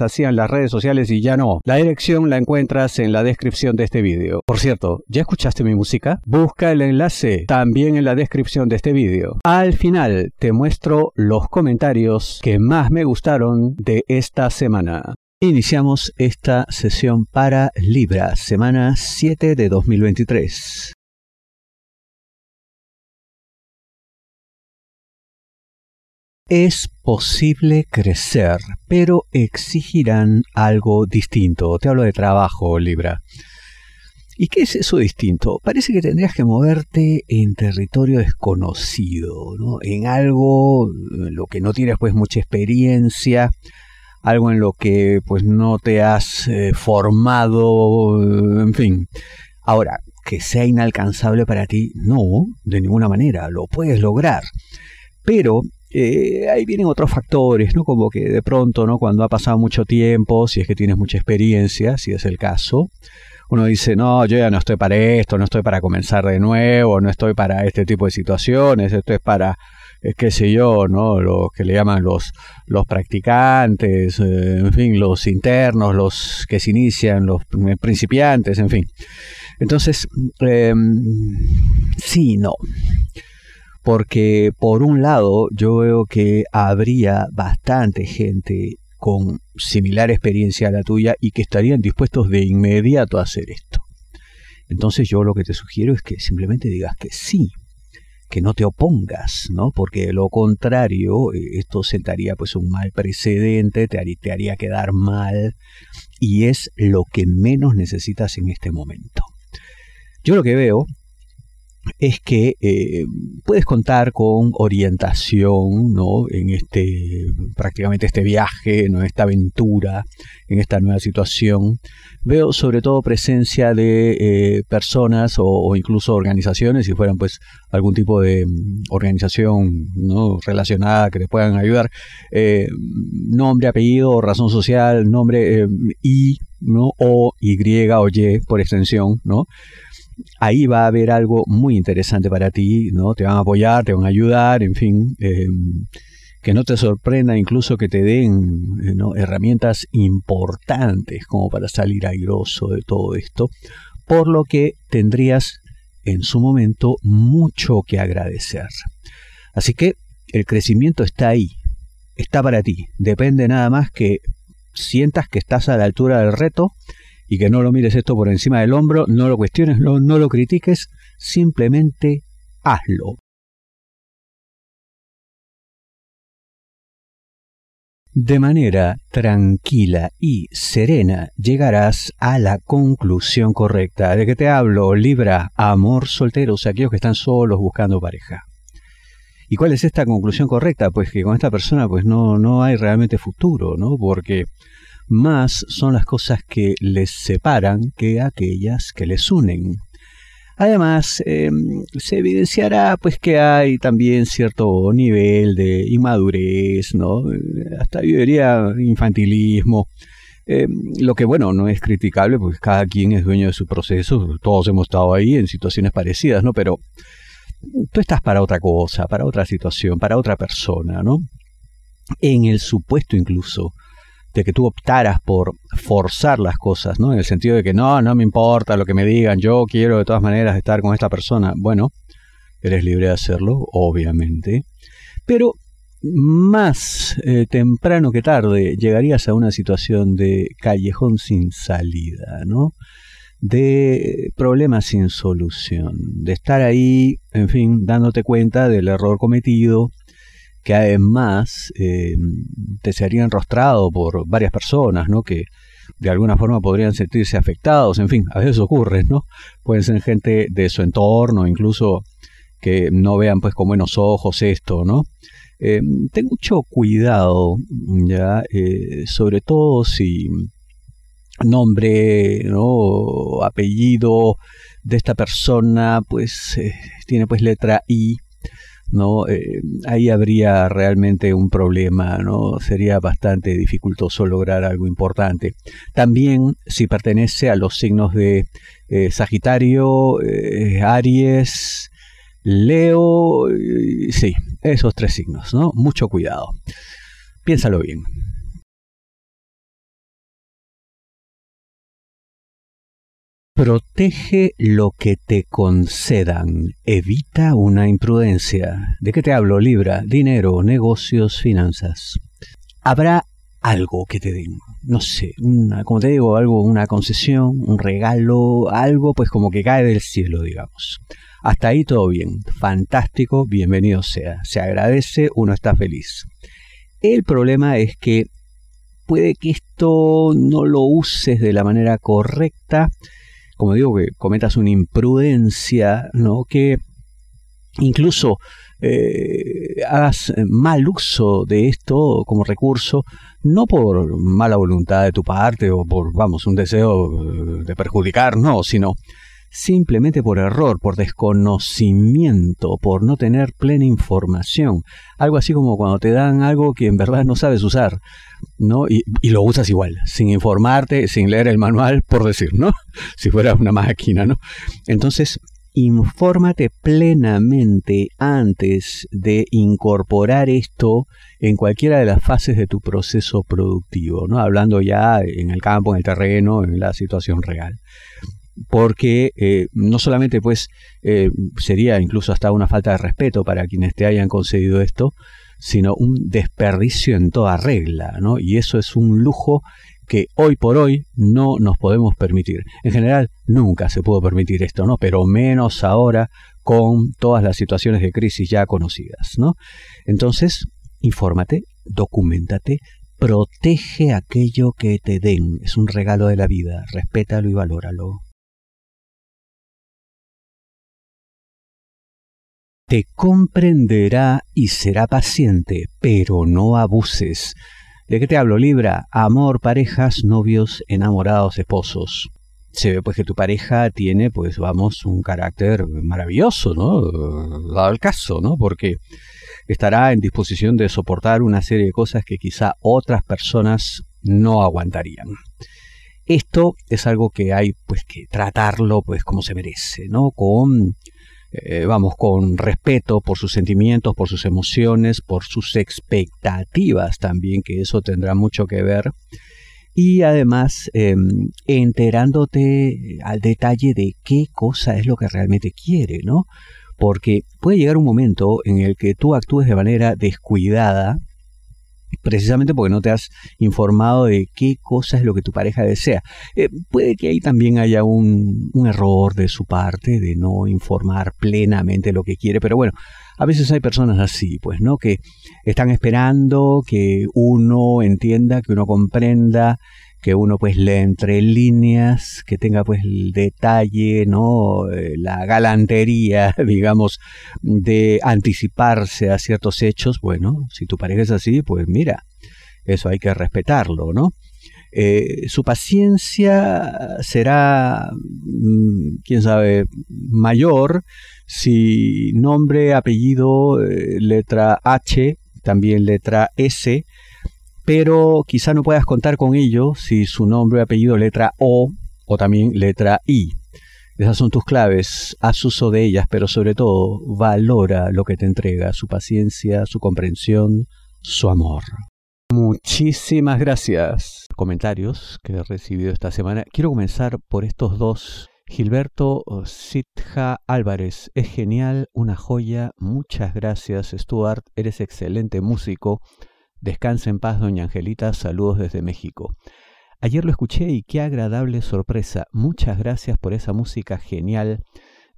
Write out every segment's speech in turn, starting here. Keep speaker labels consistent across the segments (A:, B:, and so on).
A: hacían las redes sociales y ya no. La dirección la encuentras en la descripción de este vídeo. Por cierto, ¿ya escuchaste mi música? Busca el enlace también en la descripción de este vídeo. Al final te muestro los comentarios que más me gustaron de esta semana. Iniciamos esta sesión para Libra, semana 7 de 2023. Es posible crecer, pero exigirán algo distinto. Te hablo de trabajo, Libra. ¿Y qué es eso distinto? Parece que tendrías que moverte en territorio desconocido, ¿no? En algo en lo que no tienes pues mucha experiencia, algo en lo que pues no te has eh, formado, en fin. Ahora, que sea inalcanzable para ti, no, de ninguna manera, lo puedes lograr. Pero eh, ahí vienen otros factores, ¿no? Como que de pronto, ¿no? Cuando ha pasado mucho tiempo, si es que tienes mucha experiencia, si es el caso, uno dice, no, yo ya no estoy para esto, no estoy para comenzar de nuevo, no estoy para este tipo de situaciones, esto es para, eh, qué sé yo, ¿no? Los que le llaman los, los practicantes, eh, en fin, los internos, los que se inician, los principiantes, en fin. Entonces, em, sí, no porque por un lado yo veo que habría bastante gente con similar experiencia a la tuya y que estarían dispuestos de inmediato a hacer esto. Entonces yo lo que te sugiero es que simplemente digas que sí, que no te opongas, ¿no? Porque de lo contrario, eh, esto sentaría pues un mal precedente, te haría, te haría quedar mal y es lo que menos necesitas en este momento. Yo lo que veo es que eh, puedes contar con orientación ¿no? en este prácticamente este viaje, en esta aventura, en esta nueva situación. Veo sobre todo presencia de eh, personas o, incluso organizaciones, si fueran pues algún tipo de mm, organización ¿no? relacionada que te puedan ayudar. Eh, nombre, apellido, razón social, nombre I, ¿no? o Y o Y por extensión, ¿no? Ahí va a haber algo muy interesante para ti, ¿no? Te van a apoyar, te van a ayudar, en fin, em, que no te sorprenda incluso que te den eh, herramientas importantes como para salir airoso de todo esto, por lo que tendrías en su momento mucho que agradecer. Así que el crecimiento está ahí, está para ti, depende nada más que sientas que estás a la altura del reto y que no lo mires esto por encima del hombro, no lo cuestiones, no, no lo critiques, simplemente hazlo. De manera tranquila y serena llegarás a la conclusión correcta. ¿De que te hablo? Libra, amor solteros, aquellos que están solos buscando pareja. ¿Y cuál es esta conclusión correcta? Pues que con esta persona pues no, no hay realmente futuro, ¿no? Porque más son las cosas que les separan que aquellas que les unen. Además, em, se evidenciará pues que hay también cierto nivel de inmadurez, ¿no? Hasta yo diría infantilismo. Em, lo que bueno, no es criticable, porque cada quien es dueño de su proceso, todos hemos estado ahí en situaciones parecidas, ¿no? Pero tú estás para otra cosa, para otra situación, para otra persona, ¿no? En el supuesto incluso de que tú optaras por forzar las cosas, ¿no? En el sentido de que no, no me importa lo que me digan, yo quiero de todas maneras estar con esta persona. Bueno, eres libre de hacerlo, obviamente. Pero más eh, temprano que tarde llegarías a una situación de callejón sin salida, ¿no? De problemas sin solución, de estar ahí, en fin, dándote cuenta del error cometido, que además eh, te sería enrostrado por varias personas, ¿no? Que de alguna forma podrían sentirse afectados, en fin, a veces ocurre, ¿no? Pueden ser gente de su entorno, incluso que no vean pues con buenos ojos esto, ¿no? eh, ten mucho cuidado, ya, eh, sobre todo si nombre, ¿no? apellido de esta persona, pues eh, tiene pues letra I, ¿no? Eh, ahí habría realmente un problema, ¿no? Sería bastante dificultoso lograr algo importante. También si pertenece a los signos de eh, Sagitario, eh, Aries, Leo, sí, esos tres signos, ¿no? Mucho cuidado. Piénsalo bien. Protege lo que te concedan. Evita una imprudencia. ¿De qué te hablo, Libra? Dinero, negocios, finanzas. Habrá algo que te den. No sé, una, como te digo, algo, una concesión, un regalo, algo pues como que cae del cielo, digamos. Hasta ahí todo bien. Fantástico, bienvenido sea. Se agradece, uno está feliz. El problema es que puede que esto no lo uses de la manera correcta como digo, que cometas una imprudencia, ¿no? Que incluso eh, hagas mal uso de esto como recurso, no por mala voluntad de tu parte o por, vamos, un deseo de perjudicar, no, sino simplemente por error, por desconocimiento, por no tener plena información. Algo así como cuando te dan algo que en verdad no sabes usar, ¿no? Y, lo usas igual, sin informarte, sin leer el manual, por decir, ¿no? Si fuera una máquina, ¿no? Entonces, infórmate plenamente antes de incorporar esto en cualquiera de las fases de tu proceso productivo, ¿no? Hablando ya en el campo, en el terreno, en la situación real porque eh, no solamente pues eh, sería incluso hasta una falta de respeto para quienes te hayan concedido esto, sino un desperdicio en toda regla, ¿no? Y eso es un lujo que hoy por hoy no nos podemos permitir. En general, nunca se pudo permitir esto, ¿no? Pero menos ahora con todas las situaciones de crisis ya conocidas, ¿no? Entonces, infórmate, documentate, protege aquello que te den. Es un regalo de la vida, respétalo y valóralo. Te comprenderá y será paciente, pero no abuses. ¿De qué te hablo, Libra? Amor, parejas, novios, enamorados, esposos. Se ve pues que tu pareja tiene, pues vamos, un carácter maravilloso, ¿no? Dado el caso, ¿no? Porque estará en disposición de soportar una serie de cosas que quizá otras personas no aguantarían. Esto es algo que hay pues que tratarlo pues como se merece, ¿no? Con eh, vamos, con respeto por sus sentimientos, por sus emociones, por sus expectativas también, que eso tendrá mucho que ver. Y además em, enterándote al detalle de qué cosa es lo que realmente quiere, ¿no? Porque puede llegar un momento en el que tú actúes de manera descuidada precisamente porque no te has informado de qué cosa es lo que tu pareja desea. Eh, puede que ahí también haya un, un, error de su parte de no informar plenamente lo que quiere, pero bueno, a veces hay personas así, pues, ¿no? Que están esperando que uno entienda, que uno comprenda que uno pues lee entre líneas, que tenga pues el detalle, ¿no? Eh, la galantería, digamos, de anticiparse a ciertos hechos, bueno, si tu pareja es así, pues mira, eso hay que respetarlo, ¿no? Eh, su paciencia será, mm, quién sabe, mayor si nombre, apellido, eh, letra H, también letra S, pero quizá no puedas contar con ello si su nombre, apellido, letra O o también letra I. Esas son tus claves, haz uso de ellas, pero sobre todo valora lo que te entrega, su paciencia, su comprensión, su amor. Muchísimas gracias. Comentarios que he recibido esta semana. Quiero comenzar por estos dos. Gilberto Sitja Álvarez, es genial, una joya. Muchas gracias, Stuart. Eres excelente músico. Descansa en paz, doña Angelita. Saludos desde México. Ayer lo escuché y qué agradable sorpresa. Muchas gracias por esa música genial.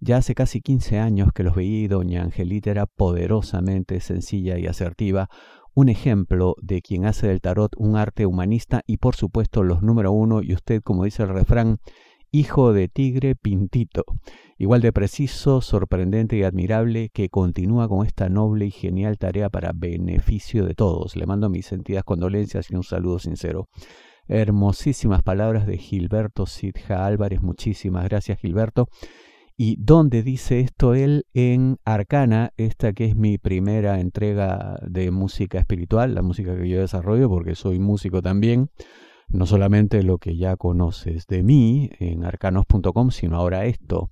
A: Ya hace casi 15 años que los veí, doña Angelita era poderosamente sencilla y asertiva, un ejemplo de quien hace del tarot un arte humanista y por supuesto los número uno, y usted, como dice el refrán, hijo de tigre pintito, igual de preciso, sorprendente y admirable, que continúa con esta noble y genial tarea para beneficio de todos. Le mando mis sentidas condolencias y un saludo sincero. Hermosísimas palabras de Gilberto Sidja Álvarez, muchísimas gracias Gilberto. ¿Y dónde dice esto él? En Arcana, esta que es mi primera entrega de música espiritual, la música que yo desarrollo, porque soy músico también. No solamente lo que ya conoces de mí en arcanos.com, sino ahora esto.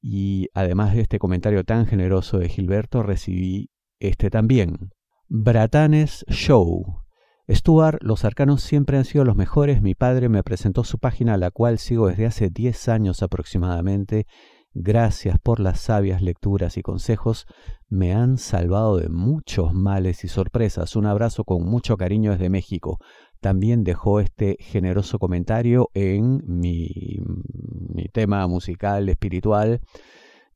A: Y además de este comentario tan generoso de Gilberto, recibí este también. Bratanes Show. Stuart, los arcanos siempre han sido los mejores. Mi padre me presentó su página, la cual sigo desde hace 10 años aproximadamente, Gracias por las sabias lecturas y consejos. Me han salvado de muchos males y sorpresas. Un abrazo con mucho cariño desde México. También dejó este generoso comentario en mi, tema musical espiritual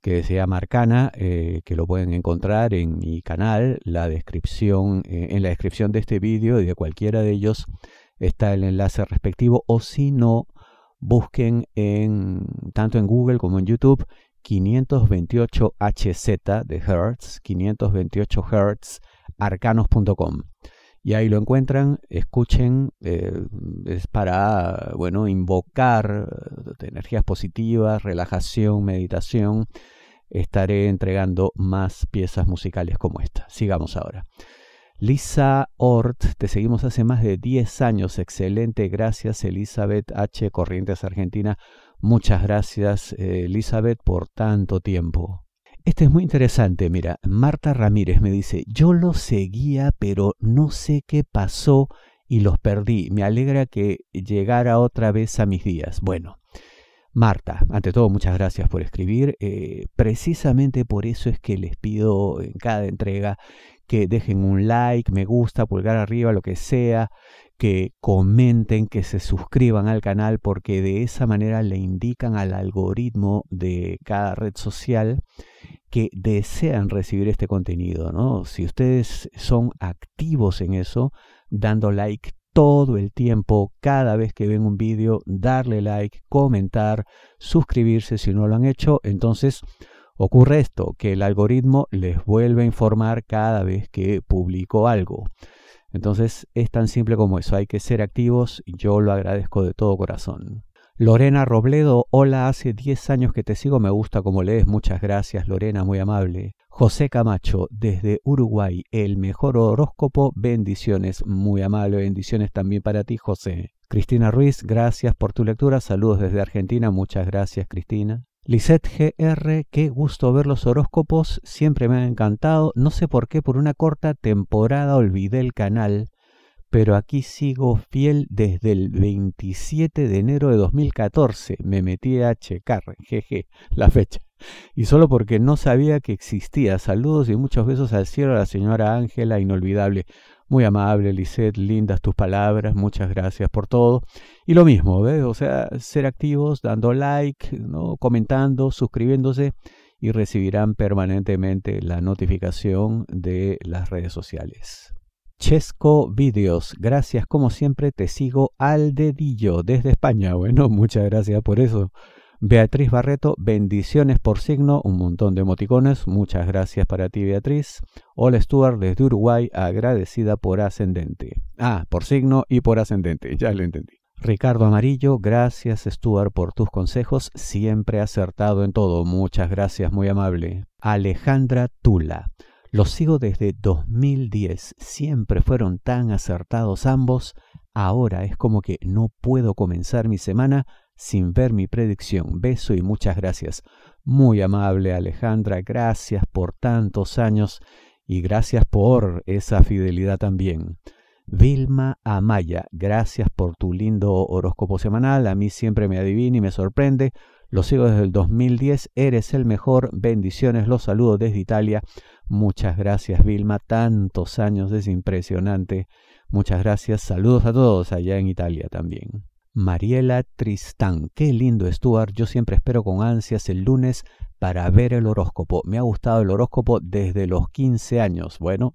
A: que se llama Arcana, eh, que lo pueden encontrar en mi canal. La descripción, eh, en la descripción de este vídeo y de cualquiera de ellos está el enlace respectivo. O si no, busquen en, tanto en Google como en YouTube 528 HZ de Hertz, 528 Hertz, arcanos.com. Y ahí lo encuentran, escuchen, eh, es para, bueno, invocar eh, energías positivas, relajación, meditación. Estaré entregando más piezas musicales como esta. Sigamos ahora. Lisa Ort, te seguimos hace más de 10 años. Excelente, gracias Elizabeth H. Corrientes Argentina. Muchas gracias eh, Elizabeth por tanto tiempo. Este es muy interesante, mira, Marta Ramírez me dice, yo los seguía pero no sé qué pasó y los perdí. Me alegra que llegara otra vez a mis días. Bueno, Marta, ante todo muchas gracias por escribir. Eh, precisamente por eso es que les pido en cada entrega que dejen un like, me gusta, pulgar arriba, lo que sea, que comenten, que se suscriban al canal, porque de esa manera le indican al algoritmo de cada red social que desean recibir este contenido, ¿no? Si ustedes son activos en eso, dando like todo el tiempo, cada vez que ven un vídeo, darle like, comentar, suscribirse si no lo han hecho, entonces Ocurre esto, que el algoritmo les vuelve a informar cada vez que publico algo. Entonces es tan simple como eso, hay que ser activos yo lo agradezco de todo corazón. Lorena Robledo, hola, hace 10 años que te sigo, me gusta como lees, muchas gracias Lorena, muy amable. José Camacho, desde Uruguay, el mejor horóscopo, bendiciones, muy amable, bendiciones también para ti José. Cristina Ruiz, gracias por tu lectura, saludos desde Argentina, muchas gracias Cristina. Lisette GR, qué gusto ver los horóscopos, siempre me han encantado. No sé por qué, por una corta temporada olvidé el canal, pero aquí sigo fiel desde el 27 de enero de 2014. Me metí a checar, jeje, la fecha. Y solo porque no sabía que existía. Saludos y muchos besos al cielo a la señora Ángela, inolvidable. Muy amable, Lisette, lindas tus palabras, muchas gracias por todo. Y lo mismo, ¿ves? O sea, ser activos, dando like, ¿no? comentando, suscribiéndose y recibirán permanentemente la notificación de las redes sociales. Chesco Videos, gracias como siempre, te sigo al dedillo desde España. Bueno, muchas gracias por eso. Beatriz Barreto, bendiciones por signo, un montón de emoticones, muchas gracias para ti Beatriz. Hola Stuart desde Uruguay, agradecida por ascendente. Ah, por signo y por ascendente, ya lo entendí. Ricardo Amarillo, gracias Stuart por tus consejos, siempre acertado en todo, muchas gracias, muy amable. Alejandra Tula, los sigo desde 2010, siempre fueron tan acertados ambos, ahora es como que no puedo comenzar mi semana sin ver mi predicción. Beso y muchas gracias. Muy amable Alejandra, gracias por tantos años y gracias por esa fidelidad también. Vilma Amaya, gracias por tu lindo horóscopo semanal. A mí siempre me adivina y me sorprende. Lo sigo desde el 2010. Eres el mejor. Bendiciones. Los saludo desde Italia. Muchas gracias, Vilma. Tantos años. Es impresionante. Muchas gracias. Saludos a todos allá en Italia también. Mariela Tristán. Qué lindo, Stuart. Yo siempre espero con ansias el lunes para ver el horóscopo. Me ha gustado el horóscopo desde los 15 años. Bueno,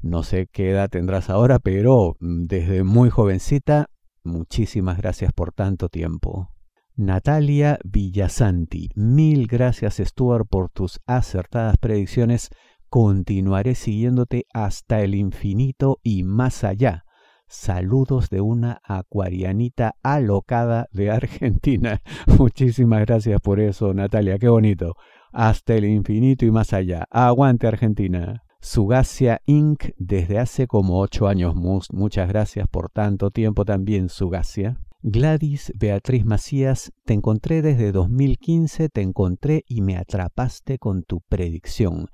A: no sé qué edad tendrás ahora, pero mm, desde muy jovencita, muchísimas gracias por tanto tiempo. Natalia Villasanti, mil gracias Stuart por tus acertadas predicciones. Continuaré siguiéndote hasta el infinito y más allá. Saludos de una acuarianita alocada de Argentina. Muchísimas gracias por eso, Natalia, qué bonito. Hasta el infinito y más allá. Aguante Argentina. Sugacia Inc. desde hace como ocho años. Muchas gracias por tanto tiempo también, Sugacia. Gladys Beatriz Macías, te encontré desde 2015, te encontré y me atrapaste con tu predicción.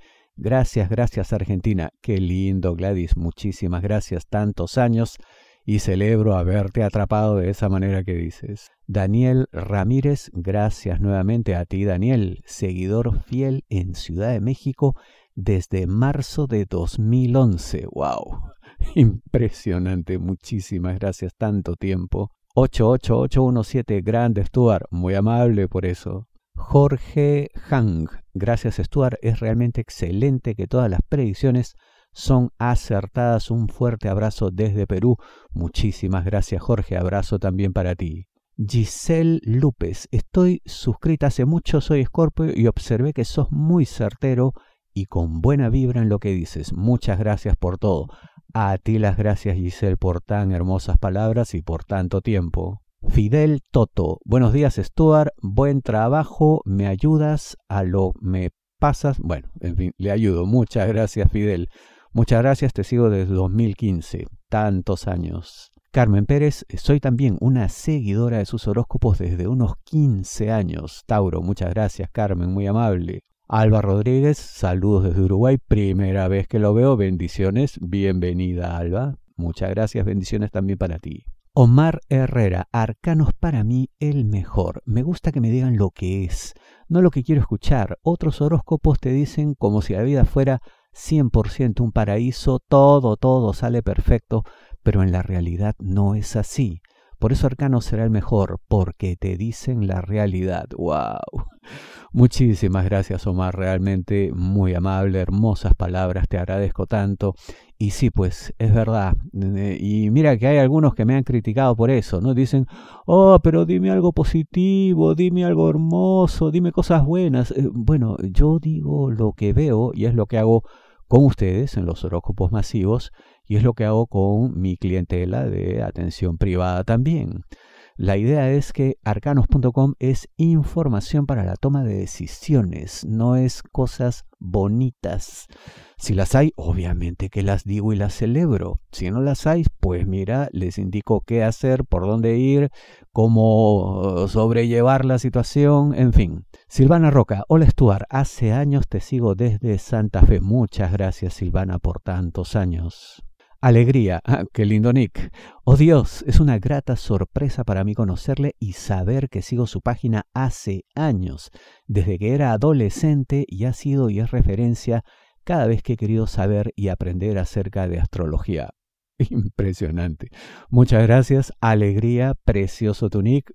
A: Gracias, gracias Argentina. Qué lindo Gladys, muchísimas gracias. Tantos años y celebro haberte atrapado de esa manera que dices. Daniel Ramírez, gracias nuevamente a ti Daniel, seguidor fiel en Ciudad de México desde marzo de 2011. ¡Wow! Impresionante, muchísimas gracias, tanto tiempo. 88817, grande Stuart, muy amable por eso. Jorge Hang, gracias Stuart, es realmente excelente que todas las predicciones son acertadas. Un fuerte abrazo desde Perú. Muchísimas gracias Jorge, abrazo también para ti. Giselle López, estoy suscrita hace mucho, soy Scorpio y observé que sos muy certero y con buena vibra en lo que dices. Muchas gracias por todo. A ti las gracias Giselle por tan hermosas palabras y por tanto tiempo. Fidel Toto, buenos días Stuart, buen trabajo, me ayudas a lo me pasas. Bueno, en fin, le ayudo. Muchas gracias Fidel. Muchas gracias, te sigo desde 2015, tantos años. Carmen Pérez, soy también una seguidora de sus horóscopos desde unos 15 años. Tauro, muchas gracias Carmen, muy amable. Alba Rodríguez, saludos desde Uruguay, primera vez que lo veo, bendiciones, bienvenida Alba, muchas gracias, bendiciones también para ti. Omar Herrera, arcanos para mí el mejor. Me gusta que me digan lo que es, no lo que quiero escuchar. Otros horóscopos te dicen como si la vida fuera 100% un paraíso, todo, todo sale perfecto, pero en la realidad no es así. Por eso Arcano será el mejor, porque te dicen la realidad. ¡Wow! Muchísimas gracias, Omar. Realmente muy amable, hermosas palabras. Te agradezco tanto. Y sí, pues es verdad. Y mira que hay algunos que me han criticado por eso, ¿no? Dicen, oh, pero dime algo positivo, dime algo hermoso, dime cosas buenas. Eh, bueno, yo digo lo que veo y es lo que hago con ustedes en los horóscopos masivos y es lo que hago con mi clientela de atención privada también. La idea es que arcanos.com es información para la toma de decisiones, no es cosas bonitas. Si las hay, obviamente que las digo y las celebro. Si no las hay, pues mira, les indico qué hacer, por dónde ir, cómo sobrellevar la situación, en fin. Silvana Roca, hola Stuart, hace años te sigo desde Santa Fe. Muchas gracias Silvana por tantos años. Alegría, ah, qué lindo Nick. Oh Dios, es una grata sorpresa para mí conocerle y saber que sigo su página hace años, desde que era adolescente y ha sido y es referencia cada vez que he querido saber y aprender acerca de astrología. Impresionante. Muchas gracias, Alegría, precioso tu Nick,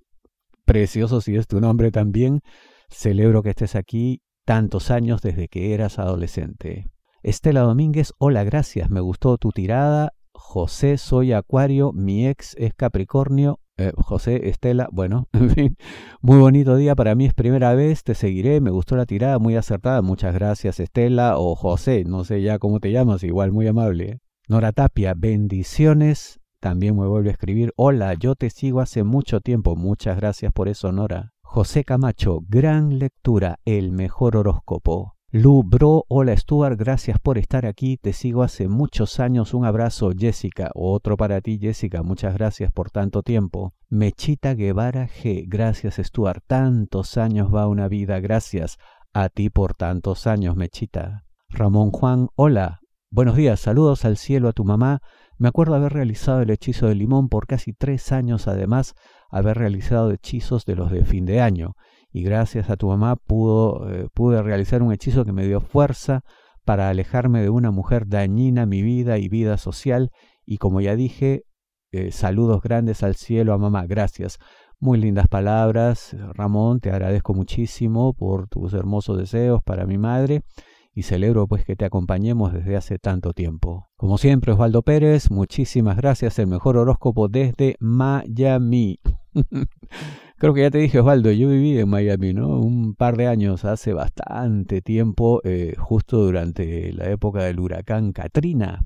A: precioso si es tu nombre también. Celebro que estés aquí tantos años desde que eras adolescente. Estela Domínguez, hola, gracias, me gustó tu tirada. José, soy Acuario, mi ex es Capricornio. Eh, José, Estela, bueno, en fin, muy bonito día, para mí es primera vez, te seguiré, me gustó la tirada, muy acertada, muchas gracias Estela o José, no sé ya cómo te llamas, igual muy amable. Nora Tapia, bendiciones, también me vuelve a escribir, hola, yo te sigo hace mucho tiempo, muchas gracias por eso Nora. José Camacho, gran lectura, el mejor horóscopo. Lu Bro, hola Stuart, gracias por estar aquí, te sigo hace muchos años, un abrazo Jessica, otro para ti Jessica, muchas gracias por tanto tiempo. Mechita Guevara G, gracias Stuart, tantos años va una vida, gracias a ti por tantos años Mechita. Ramón Juan, hola, buenos días, saludos al cielo a tu mamá, me acuerdo haber realizado el hechizo de limón por casi tres años, además haber realizado hechizos de los de fin de año. Y gracias a tu mamá pudo, eh, pude realizar un hechizo que me dio fuerza para alejarme de una mujer dañina mi vida y vida social. Y como ya dije, eh, saludos grandes al cielo a mamá, gracias. Muy lindas palabras, Ramón, te agradezco muchísimo por tus hermosos deseos para mi madre y celebro pues que te acompañemos desde hace tanto tiempo. Como siempre, Osvaldo Pérez, muchísimas gracias, el mejor horóscopo desde Miami. Creo que ya te dije, Osvaldo, yo viví en Miami, ¿no? Un par de años, hace bastante tiempo, eh, justo durante la época del huracán Katrina,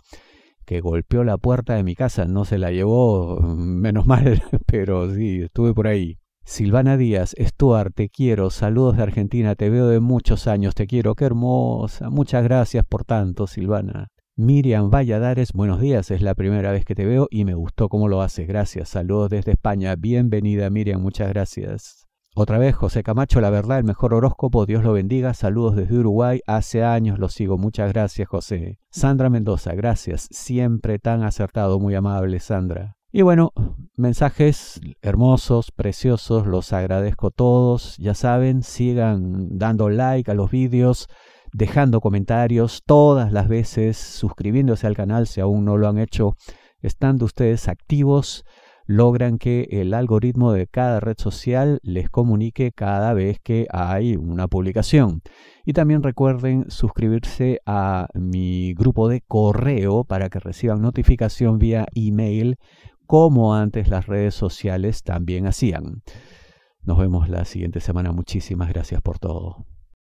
A: que golpeó la puerta de mi casa. No se la llevó, menos mal, pero sí, estuve por ahí. Silvana Díaz, Stuart, te quiero, saludos de Argentina, te veo de muchos años, te quiero, qué hermosa, muchas gracias por tanto, Silvana. Miriam Valladares, buenos días, es la primera vez que te veo y me gustó cómo lo haces, gracias, saludos desde España, bienvenida Miriam, muchas gracias. Otra vez, José Camacho, la verdad, el mejor horóscopo, Dios lo bendiga, saludos desde Uruguay, hace años lo sigo, muchas gracias José. Sandra Mendoza, gracias, siempre tan acertado, muy amable Sandra. Y bueno, mensajes hermosos, preciosos, los agradezco todos. Ya saben, sigan dando like a los vídeos, dejando comentarios todas las veces, suscribiéndose al canal si aún no lo han hecho. Estando ustedes activos, logran que el algoritmo de cada red social les comunique cada vez que hay una publicación. Y también recuerden suscribirse a mi grupo de correo para que reciban notificación vía email como antes las redes sociales también hacían. Nos vemos la siguiente semana. Muchísimas gracias por todo.